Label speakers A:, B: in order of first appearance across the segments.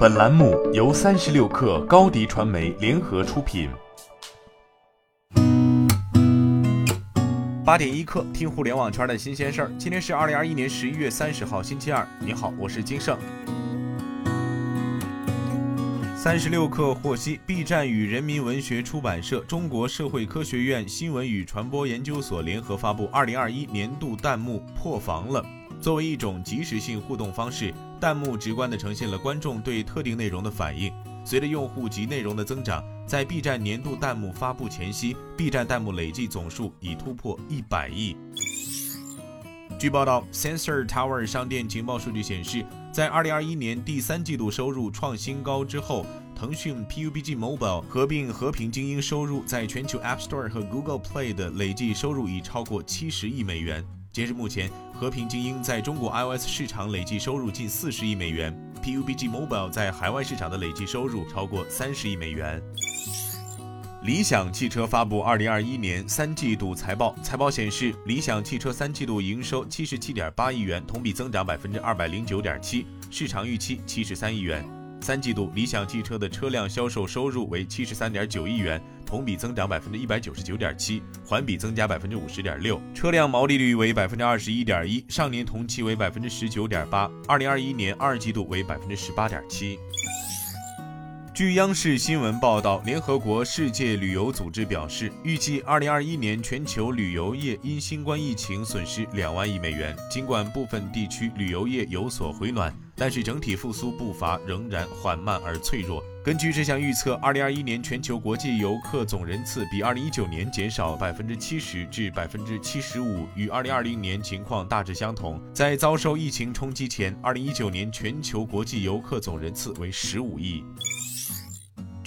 A: 本栏目由三十六氪高低传媒联合出品。
B: 八点一刻，听互联网圈的新鲜事儿。今天是二零二一年十一月三十号，星期二。你好，我是金盛。三十六氪获悉，B 站与人民文学出版社、中国社会科学院新闻与传播研究所联合发布二零二一年度弹幕破防了。作为一种即时性互动方式，弹幕直观地呈现了观众对特定内容的反应。随着用户及内容的增长，在 B 站年度弹幕发布前夕，B 站弹幕累计总数已突破一百亿。据报道，Sensor Tower 商店情报数据显示，在2021年第三季度收入创新高之后，腾讯 PUBG Mobile 合并和平精英收入在全球 App Store 和 Google Play 的累计收入已超过七十亿美元。截至目前，和平精英在中国 iOS 市场累计收入近四十亿美元，PUBG Mobile 在海外市场的累计收入超过三十亿美元。理想汽车发布二零二一年三季度财报，财报显示，理想汽车三季度营收七十七点八亿元，同比增长百分之二百零九点七，市场预期七十三亿元。三季度理想汽车的车辆销售收入为七十三点九亿元，同比增长百分之一百九十九点七，环比增加百分之五十点六。车辆毛利率为百分之二十一点一，上年同期为百分之十九点八，二零二一年二季度为百分之十八点七。据央视新闻报道，联合国世界旅游组织表示，预计二零二一年全球旅游业因新冠疫情损失两万亿美元。尽管部分地区旅游业有所回暖，但是整体复苏步伐仍然缓慢而脆弱。根据这项预测，二零二一年全球国际游客总人次比二零一九年减少百分之七十至百分之七十五，与二零二零年情况大致相同。在遭受疫情冲击前，二零一九年全球国际游客总人次为十五亿。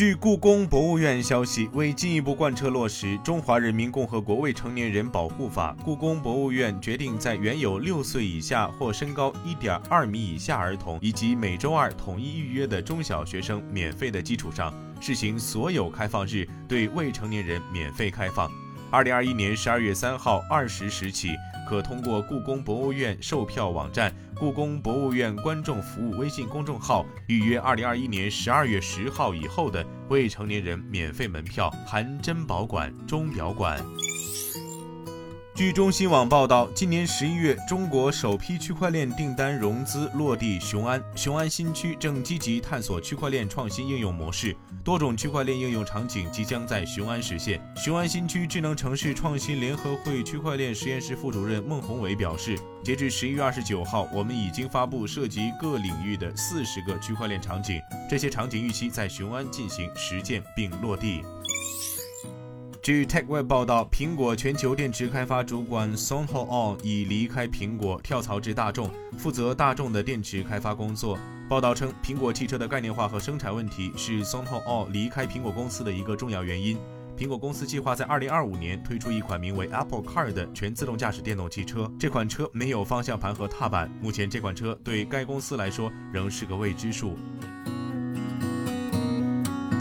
B: 据故宫博物院消息，为进一步贯彻落实《中华人民共和国未成年人保护法》，故宫博物院决定在原有六岁以下或身高一点二米以下儿童以及每周二统一预约的中小学生免费的基础上，试行所有开放日对未成年人免费开放。二零二一年十二月三号二十时起。可通过故宫博物院售票网站、故宫博物院观众服务微信公众号预约二零二一年十二月十号以后的未成年人免费门票，含珍宝馆、钟表馆。据中新网报道，今年十一月，中国首批区块链订单融资落地雄安。雄安新区正积极探索区块链创新应用模式，多种区块链应用场景即将在雄安实现。雄安新区智能城市创新联合会区块链实验室副主任孟宏伟表示，截至十一月二十九号，我们已经发布涉及各领域的四十个区块链场景，这些场景预期在雄安进行实践并落地。据 TechWeb 报道，苹果全球电池开发主管 Son Ho On 已离开苹果，跳槽至大众，负责大众的电池开发工作。报道称，苹果汽车的概念化和生产问题是 Son Ho On 离开苹果公司的一个重要原因。苹果公司计划在2025年推出一款名为 Apple Car 的全自动驾驶电动汽车。这款车没有方向盘和踏板，目前这款车对该公司来说仍是个未知数。